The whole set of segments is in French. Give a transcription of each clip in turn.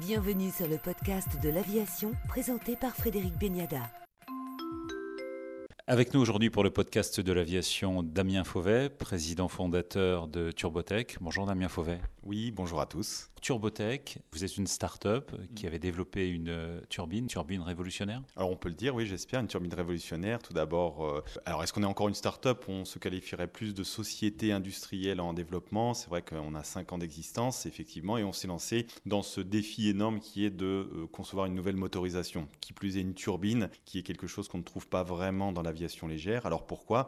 Bienvenue sur le podcast de l'aviation présenté par Frédéric Beniada. Avec nous aujourd'hui pour le podcast de l'aviation, Damien Fauvet, président fondateur de Turbotech. Bonjour Damien Fauvet. Oui, bonjour à tous. Turbotech, vous êtes une start-up qui avait développé une euh, turbine, turbine révolutionnaire Alors on peut le dire, oui, j'espère, une turbine révolutionnaire. Tout d'abord, euh, alors est-ce qu'on est encore une start-up? On se qualifierait plus de société industrielle en développement. C'est vrai qu'on a 5 ans d'existence, effectivement, et on s'est lancé dans ce défi énorme qui est de euh, concevoir une nouvelle motorisation. Qui plus est une turbine, qui est quelque chose qu'on ne trouve pas vraiment dans l'aviation légère. Alors pourquoi?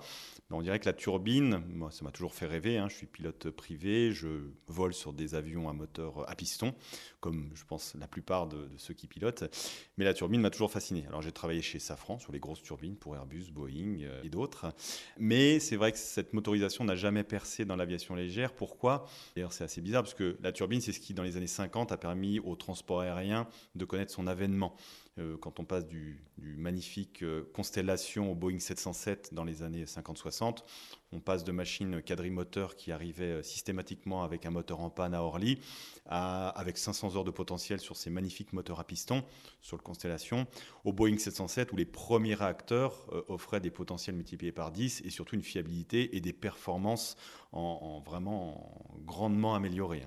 Ben, On dirait que la turbine, moi ça m'a toujours fait rêver, hein. je suis pilote privé, je vole sur des avions à moteur à piston, comme je pense la plupart de, ceux qui pilotent. Mais la turbine m'a toujours fasciné. Alors j'ai travaillé chez Safran sur les grosses turbines pour Airbus, Boeing euh, et d'autres. Mais c'est vrai que cette motorisation n'a jamais percé dans l'aviation légère. Pourquoi? D'ailleurs c'est assez bizarre parce que la turbine c'est ce qui dans les années 50 a permis au transport aérien de connaître son avènement. Euh, quand on passe du, magnifique euh, Constellation au Boeing 707 dans les années 50-60, on passe de machines quadrimoteurs qui arrivaient euh, systématiquement avec un moteur en panne à Orly, avec 500 heures de potentiel sur ces magnifiques moteurs à piston sur le Constellation, au Boeing 707 où les premiers réacteurs offraient des potentiels multipliés par 10 et surtout une fiabilité et des performances en, vraiment grandement améliorées.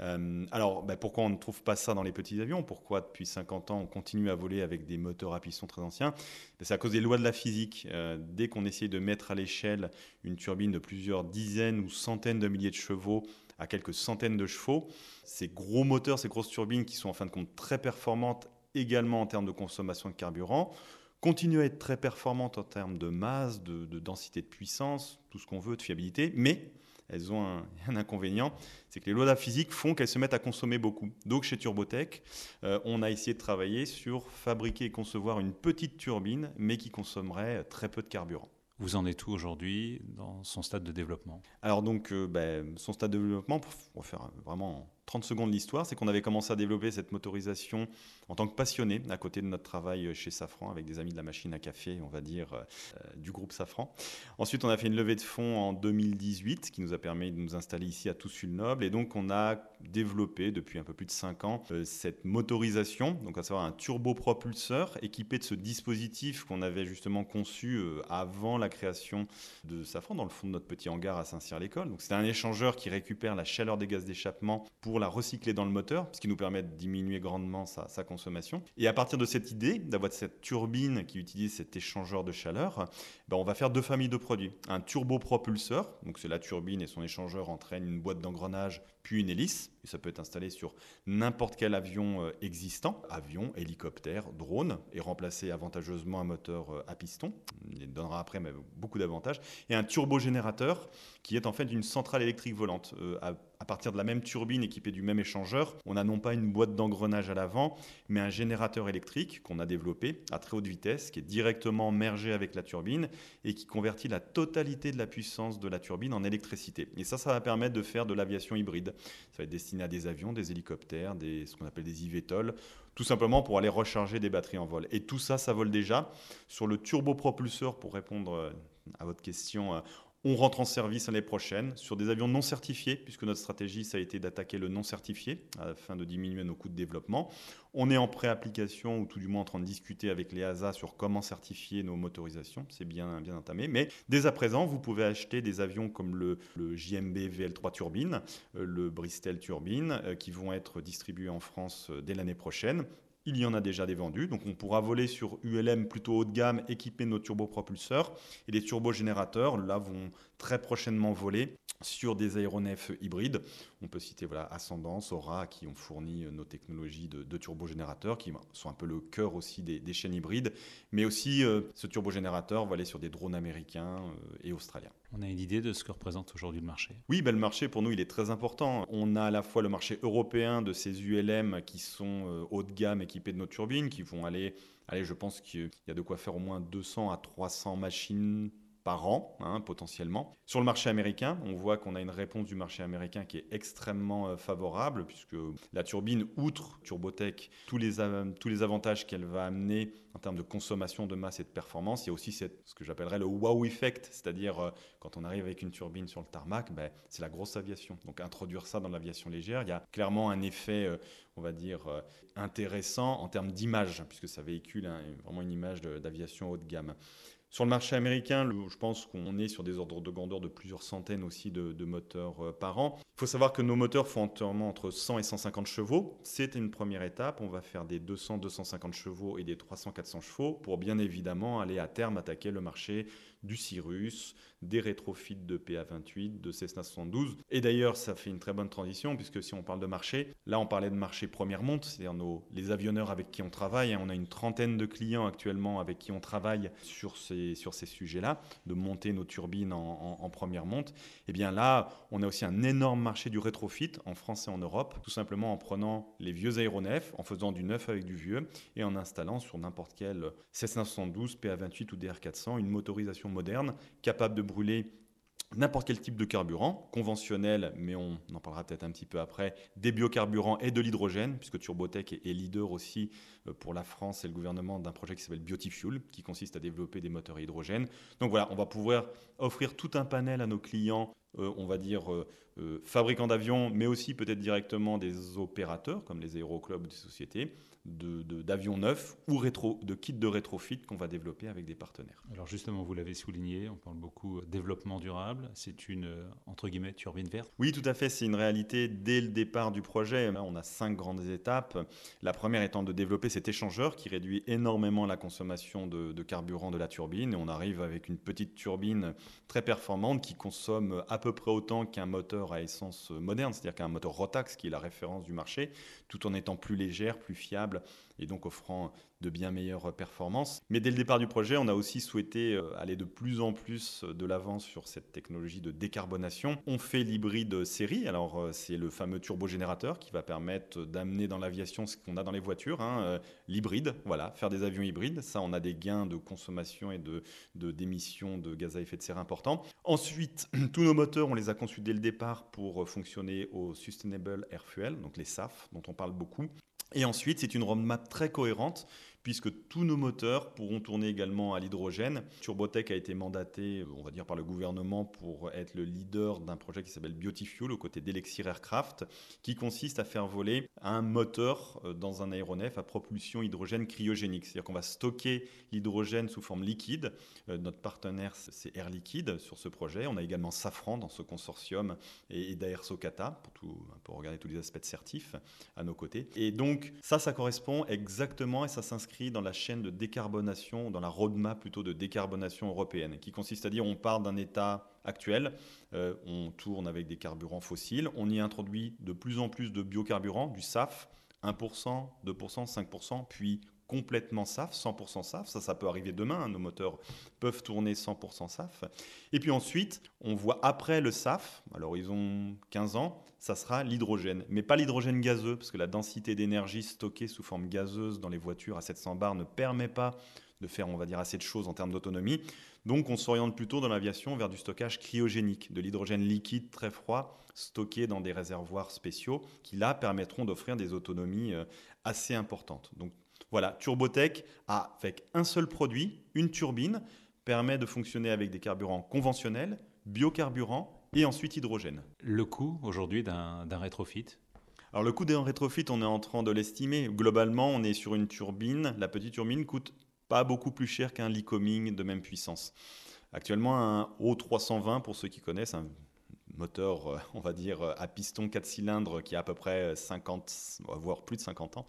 Hein. alors ben, pourquoi on ne trouve pas ça dans les petits avions? Pourquoi depuis 50 ans on continue à voler avec des moteurs à piston très anciens, c'est à cause des lois de la physique. Euh, dès qu'on essaye de mettre à l'échelle une turbine de plusieurs dizaines ou centaines de milliers de chevaux à quelques centaines de chevaux, ces gros moteurs, ces grosses turbines qui sont en fin de compte très performantes également en termes de consommation de carburant, continuent à être très performantes en termes de masse, de, de densité de puissance, tout ce qu'on veut, de fiabilité, mais elles ont un, inconvénient, c'est que les lois de la physique font qu'elles se mettent à consommer beaucoup. Donc chez Turbotech, euh, on a essayé de travailler sur fabriquer et concevoir une petite turbine, mais qui consommerait très peu de carburant. Vous en êtes où aujourd'hui dans son stade de développement? Alors donc, euh, ben, son stade de développement, pour faire vraiment 30 secondes l'histoire, c'est qu'on avait commencé à développer cette motorisation en tant que passionné à côté de notre travail chez Safran avec des amis de la machine à café, on va dire, euh, du groupe Safran. Ensuite, on a fait une levée de fonds en 2018 qui nous a permis de nous installer ici à Toussus-le-Noble et donc on a développé depuis un peu plus de 5 ans euh, cette motorisation, donc à savoir un turbopropulseur équipé de ce dispositif qu'on avait justement conçu euh, avant la création de Safran dans le fond de notre petit hangar à Saint-Cyr-l'École. Donc c'est un échangeur qui récupère la chaleur des gaz d'échappement pour la recycler dans le moteur, ce qui nous permet de diminuer grandement sa, consommation. Et à partir de cette idée, d'avoir cette turbine qui utilise cet échangeur de chaleur, ben on va faire deux familles de produits. Un turbopropulseur, donc c'est la turbine et son échangeur entraînent une boîte d'engrenage puis une hélice, et ça peut être installé sur n'importe quel avion euh, existant, avion, hélicoptère, drone, et remplacer avantageusement un moteur euh, à piston. Il donnera après mais beaucoup d'avantages. Et un turbogénérateur qui est en fait une centrale électrique volante. Euh, à, à, partir de la même turbine équipée du même échangeur, on a non pas une boîte d'engrenage à l'avant, mais un générateur électrique qu'on a développé à très haute vitesse, qui est directement mergé avec la turbine et qui convertit la totalité de la puissance de la turbine en électricité. Et ça, ça va permettre de faire de l'aviation hybride. Ça va être destiné à des avions, des hélicoptères, des, ce qu'on appelle des eVTOL, tout simplement pour aller recharger des batteries en vol. Et tout ça, ça vole déjà. Sur le turbopropulseur, pour répondre euh, à votre question, euh, on rentre en service l'année prochaine sur des avions non certifiés, puisque notre stratégie, ça a été d'attaquer le non certifié afin de diminuer nos coûts de développement. On est en pré-application, ou tout du moins en train de discuter avec les ASA sur comment certifier nos motorisations. C'est bien, bien entamé. Mais dès à présent, vous pouvez acheter des avions comme le, JMB VL3 Turbine, euh, le Bristol Turbine, euh, qui vont être distribués en France euh, dès l'année prochaine. Il y en a déjà des vendus, donc on pourra voler sur ULM plutôt haut de gamme équipés de nos turbopropulseurs. Et les turbogénérateurs, là, vont très prochainement voler sur des aéronefs hybrides. On peut citer voilà, Ascendance, Aura, qui ont fourni nos technologies de, turbogénérateurs, qui sont un peu le cœur aussi des, chaînes hybrides. Mais aussi, euh, ce turbogénérateur va aller sur des drones américains euh, et australiens. On a une idée de ce que représente aujourd'hui le marché? Oui, ben le marché pour nous il est très important. On a à la fois le marché européen de ces ULM qui sont euh, haut de gamme équipés de nos turbines, qui vont aller, je pense qu'il y a de quoi faire au moins 200 à 300 machines par an, hein, potentiellement. Sur le marché américain, on voit qu'on a une réponse du marché américain qui est extrêmement euh, favorable, puisque la turbine, outre Turbotech, tous les, tous les avantages qu'elle va amener en termes de consommation de masse et de performance, il y a aussi ce que j'appellerais le wow effect, c'est-à-dire euh, quand on arrive avec une turbine sur le tarmac, ben, c'est la grosse aviation. Donc introduire ça dans l'aviation légère, il y a clairement un effet, euh, on va dire, intéressant en termes d'image, puisque ça véhicule vraiment une image d'aviation haut de gamme. Sur le marché américain, je pense qu'on est sur des ordres de grandeur de plusieurs centaines aussi de, moteurs euh, par an. Il faut savoir que nos moteurs font entièrement entre 100 et 150 chevaux. C'est une première étape. On va faire des 200-250 chevaux et des 300-400 chevaux pour bien évidemment aller à terme attaquer le marché du Cirrus, des rétrofits de PA28, de Cessna 72. Et d'ailleurs, ça fait une très bonne transition, puisque si on parle de marché, là on parlait de marché première monte, c'est-à-dire les avionneurs avec qui on travaille. Hein. on a une trentaine de clients actuellement avec qui on travaille sur ces, sur ces sujets-là, de monter nos turbines en, première monte. Et eh bien là, on a aussi un énorme marché du rétrofit en France et en Europe, tout simplement en prenant les vieux aéronefs, en faisant du neuf avec du vieux, et en installant sur n'importe quel Cessna 72, PA28 ou DR400 une motorisation moderne, capable de brûler n'importe quel type de carburant, conventionnel, mais on en parlera peut-être un petit peu après, des biocarburants et de l'hydrogène, puisque Turbotech est, leader aussi euh, pour la France et le gouvernement d'un projet qui s'appelle Biotifuel, qui consiste à développer des moteurs à hydrogène. Donc voilà, on va pouvoir offrir tout un panel à nos clients, euh, on va dire euh, fabricants d'avions, mais aussi peut-être directement des opérateurs, comme les aéroclubs des sociétés, d'avions neufs ou rétro, de kits de rétrofit qu'on va développer avec des partenaires. Alors justement, vous l'avez souligné, on parle beaucoup développement durable. C'est une, euh, entre guillemets, turbine verte Oui, tout à fait. C'est une réalité dès le départ du projet. on a cinq grandes étapes. La première étant de développer cet échangeur qui réduit énormément la consommation de, de carburant de la turbine. Et on arrive avec une petite turbine très performante qui consomme à peu près autant qu'un moteur à essence moderne, c'est-à-dire qu'un moteur Rotax qui est la référence du marché, tout en étant plus légère, plus fiable et donc offrant de bien meilleures performances. Mais dès le départ du projet, on a aussi souhaité euh, aller de plus en plus de l'avant sur cette technologie de décarbonation. On fait l'hybride série, alors euh, c'est le fameux turbogénérateur qui va permettre d'amener dans l'aviation ce qu'on a dans les voitures, hein, euh, l'hybride, voilà, faire des avions hybrides. Ça, on a des gains de consommation et de, d'émissions de gaz à effet de serre importants. Ensuite, tous nos moteurs, on les a conçus dès le départ pour fonctionner au Sustainable Air Fuel, donc les SAF, dont on parle beaucoup. Et ensuite, c'est une roadmap très cohérente puisque tous nos moteurs pourront tourner également à l'hydrogène. Turbotech a été mandaté, on va dire, par le gouvernement pour être le leader d'un projet qui s'appelle Biotifuel aux côtés d'Elexir Aircraft, qui consiste à faire voler un moteur euh, dans un aéronef à propulsion hydrogène cryogénique. C'est-à-dire qu'on va stocker l'hydrogène sous forme liquide. Euh, notre partenaire, c'est Air Liquide sur ce projet. On a également Safran dans ce consortium et, Daer Socata pour, pour regarder tous les aspects de certif à nos côtés. Et donc, ça, ça correspond exactement et ça s'inscrit dans la chaîne de décarbonation, dans la roadmap plutôt de décarbonation européenne, qui consiste à dire on part d'un état actuel, euh, on tourne avec des carburants fossiles, on y introduit de plus en plus de biocarburants, du SAF, 1%, 2%, 5%, puis complètement SAF, 100% SAF. Ça, ça peut arriver demain. Hein. Nos moteurs peuvent tourner 100% SAF. Et puis ensuite, on voit après le SAF, ils ont 15 ans, ça sera l'hydrogène. Mais pas l'hydrogène gazeux, parce que la densité d'énergie stockée sous forme gazeuse dans les voitures à 700 bars ne permet pas de faire, on va dire, assez de choses en termes d'autonomie. Donc on s'oriente plutôt dans l'aviation vers du stockage cryogénique, de l'hydrogène liquide très froid stocké dans des réservoirs spéciaux qui là permettront d'offrir des autonomies euh, assez importantes. Donc voilà, Turbotech, avec un seul produit, une turbine, permet de fonctionner avec des carburants conventionnels, biocarburants et ensuite hydrogène. Le coût aujourd'hui d'un rétrofit? Alors le coût d'un rétrofit, on est en train de l'estimer. Globalement, on est sur une turbine. La petite turbine coûte pas beaucoup plus cher qu'un Lycoming de même puissance. Actuellement, un O320, pour ceux qui connaissent, un moteur, euh, on va dire, à piston 4 cylindres qui a à peu près 50, voire plus de 50 ans,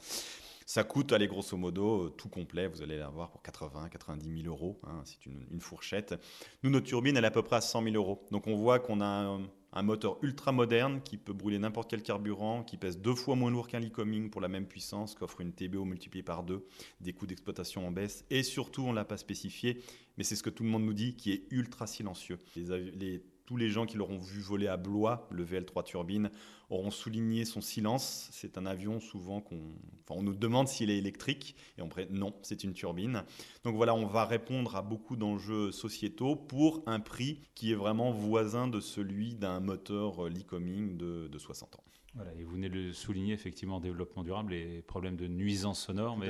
ça coûte, allez, grosso modo, euh, tout complet, vous allez l'avoir pour 80, 90 000 euros. Hein, c'est une, fourchette. Nous, notre turbine, elle est à peu près à 100 000 euros. Donc on voit qu'on a un, moteur ultra moderne qui peut brûler n'importe quel carburant, qui pèse deux fois moins lourd qu'un Lycoming pour la même puissance, qui offre une TBO multipliée par deux, des coûts d'exploitation en baisse, et surtout, on ne l'a pas spécifié, mais c'est ce que tout le monde nous dit, qui est ultra silencieux. Tous les gens qui l'auront vu voler à Blois, le VL3 turbine, auront souligné son silence. C'est un avion souvent qu'on on nous demande s'il est électrique et on pourrait non, c'est une turbine. Donc voilà, on va répondre à beaucoup d'enjeux sociétaux pour un prix qui est vraiment voisin de celui d'un moteur Lycoming de, de 60 ans. Voilà, et vous venez de le souligner, effectivement, développement durable et problème de nuisance sonore, mais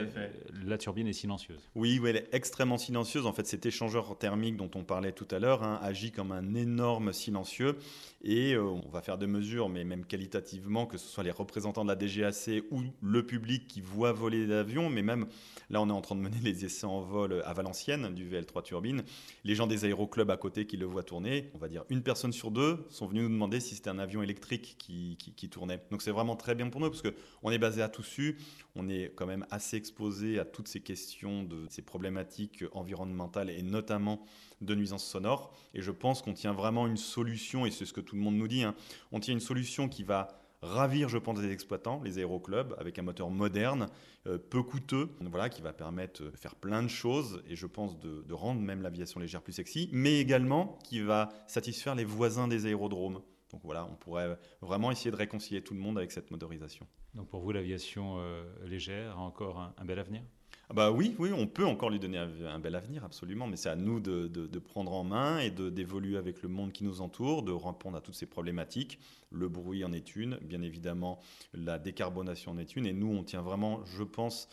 la turbine est silencieuse. Oui, elle est extrêmement silencieuse. En fait, cet échangeur thermique dont on parlait tout à l'heure hein, agit comme un énorme silencieux. Et euh, on va faire des mesures, mais même qualitativement, que ce soit les représentants de la DGAC ou le public qui voit voler l'avion, mais même là, on est en train de mener les essais en vol à Valenciennes du VL3 turbine. Les gens des aéroclubs à côté qui le voient tourner, on va dire une personne sur deux, sont venus nous demander si c'était un avion électrique qui, qui tournait. Donc c'est vraiment très bien pour nous parce qu'on est basé à Toussus, on est quand même assez exposé à toutes ces questions de ces problématiques environnementales et notamment de nuisances sonores. Et je pense qu'on tient vraiment une solution, et c'est ce que tout le monde nous dit, hein, on tient une solution qui va ravir, je pense, les exploitants, les aéroclubs, avec un moteur moderne, euh, peu coûteux, voilà, qui va permettre de faire plein de choses et je pense de rendre même l'aviation légère plus sexy, mais également qui va satisfaire les voisins des aérodromes. Donc voilà, on pourrait vraiment essayer de réconcilier tout le monde avec cette motorisation. Donc pour vous, l'aviation euh, légère a encore un, bel avenir? Ah bah oui, oui, on peut encore lui donner un, bel avenir, absolument, mais c'est à nous de, prendre en main et d'évoluer avec le monde qui nous entoure, de répondre à toutes ces problématiques. Le bruit en est une, bien évidemment, la décarbonation en est une, et nous, on tient vraiment, je pense,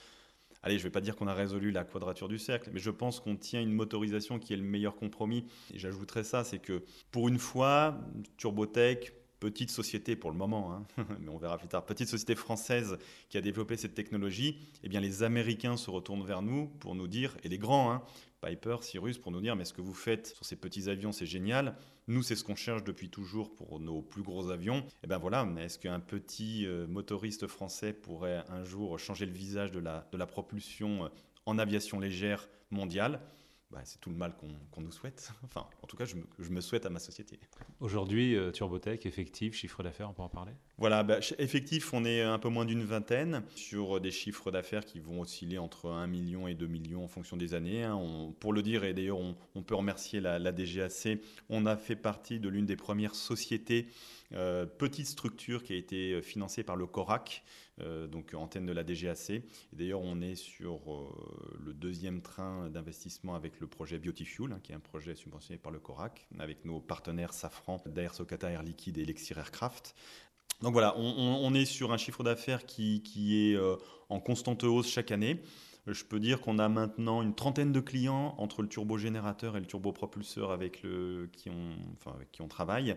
allez, je ne vais pas dire qu'on a résolu la quadrature du cercle, mais je pense qu'on tient une motorisation qui est le meilleur compromis. Et j'ajouterais ça, c'est que pour une fois, Turbotech, petite société pour le moment, hein, mais on verra plus tard, petite société française qui a développé cette technologie, eh bien les Américains se retournent vers nous pour nous dire, et les grands, hein, Piper, Cyrus, pour nous dire, mais ce que vous faites sur ces petits avions, c'est génial. Nous, c'est ce qu'on cherche depuis toujours pour nos plus gros avions. Et eh bien voilà, est-ce qu'un petit euh, motoriste français pourrait un jour changer le visage de la, propulsion euh, en aviation légère mondiale? Bah, c'est tout le mal qu'on nous souhaite. Enfin, en tout cas, je me, je me souhaite à ma société. Aujourd'hui, euh, Turbotech, effectif, chiffre d'affaires, on peut en parler? Voilà, bah, effectif, on est un peu moins d'une vingtaine sur des chiffres d'affaires qui vont osciller entre 1 million et 2 millions en fonction des années. Hein. pour le dire, et d'ailleurs, on, on, peut remercier la, la DGAC, on a fait partie de l'une des premières sociétés euh, petite structure qui a été financée par le CORAC, euh, donc antenne de la DGAC. D'ailleurs, on est sur euh, le deuxième train d'investissement avec le projet Biotifuel, hein, qui est un projet subventionné par le CORAC, avec nos partenaires Safran, Daer Socata Air Liquide et Lexir Aircraft. Donc voilà, on, est sur un chiffre d'affaires qui, qui, est en constante hausse chaque année. Je peux dire qu'on a maintenant une trentaine de clients entre le turbogénérateur et le turbopropulseur avec, le, qui, on, enfin, avec qui on travaille.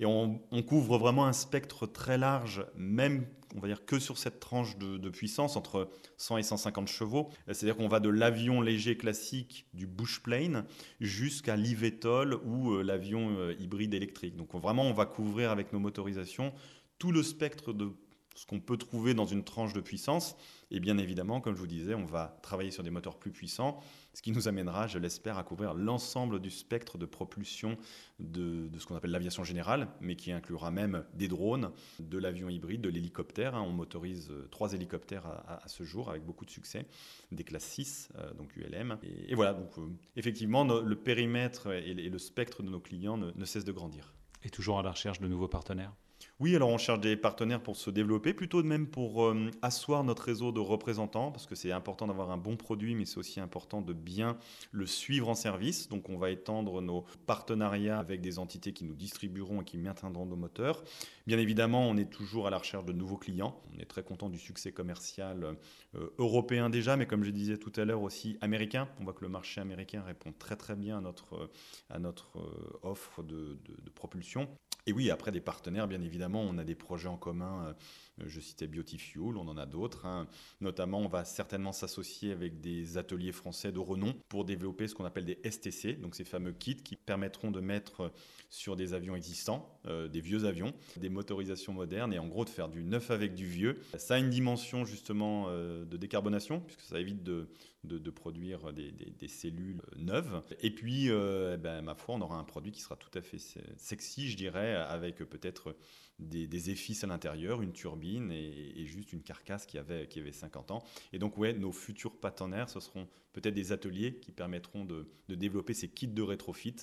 Et on, couvre vraiment un spectre très large, même on va dire que sur cette tranche de, puissance entre 100 et 150 chevaux. C'est-à-dire qu'on va de l'avion léger classique du bushplane jusqu'à l'IVTOL ou euh, l'avion euh, hybride électrique. Donc vraiment, on va couvrir avec nos motorisations tout le spectre de ce qu'on peut trouver dans une tranche de puissance. Et bien évidemment, comme je vous disais, on va travailler sur des moteurs plus puissants, ce qui nous amènera, je l'espère, à couvrir l'ensemble du spectre de propulsion de, ce qu'on appelle l'aviation générale, mais qui inclura même des drones, de l'avion hybride, de l'hélicoptère. Hein. On motorise euh, trois hélicoptères à, ce jour avec beaucoup de succès, des classes 6, euh, donc ULM. Et, voilà, donc euh, effectivement, le périmètre et, le spectre de nos clients ne, ne cessent de grandir. Et toujours à la recherche de nouveaux partenaires? Oui, alors on cherche des partenaires pour se développer, plutôt de même pour euh, asseoir notre réseau de représentants, parce que c'est important d'avoir un bon produit, mais c'est aussi important de bien le suivre en service. Donc on va étendre nos partenariats avec des entités qui nous distribueront et qui maintiendront nos moteurs. Bien évidemment, on est toujours à la recherche de nouveaux clients. On est très content du succès commercial euh, européen déjà, mais comme je disais tout à l'heure aussi américain. On voit que le marché américain répond très très bien à notre, à notre euh, offre de, de propulsion. Et oui, après des partenaires, bien évidemment, on a des projets en commun. Euh, je citais Biotifuel, on en a d'autres. Hein. Notamment, on va certainement s'associer avec des ateliers français de renom pour développer ce qu'on appelle des STC, donc ces fameux kits qui permettront de mettre sur des avions existants, euh, des vieux avions, des motorisations modernes et en gros de faire du neuf avec du vieux. Ça a une dimension justement euh, de décarbonation puisque ça évite de, de, produire des, des, cellules neuves. Et puis, eh ben, ma foi, on aura un produit qui sera tout à fait sexy, je dirais, avec peut-être des, des à l'intérieur, une turbine et, juste une carcasse qui avait, qui avait 50 ans. Et donc, ouais, nos futurs partenaires, ce seront peut-être des ateliers qui permettront de, de, développer ces kits de rétrofit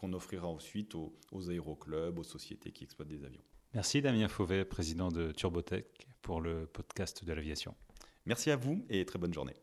qu'on offrira ensuite aux, aux aéroclubs, aux sociétés qui exploitent des avions. Merci Damien Fauvet, président de Turbotech, pour le podcast de l'aviation. Merci à vous et très bonne journée.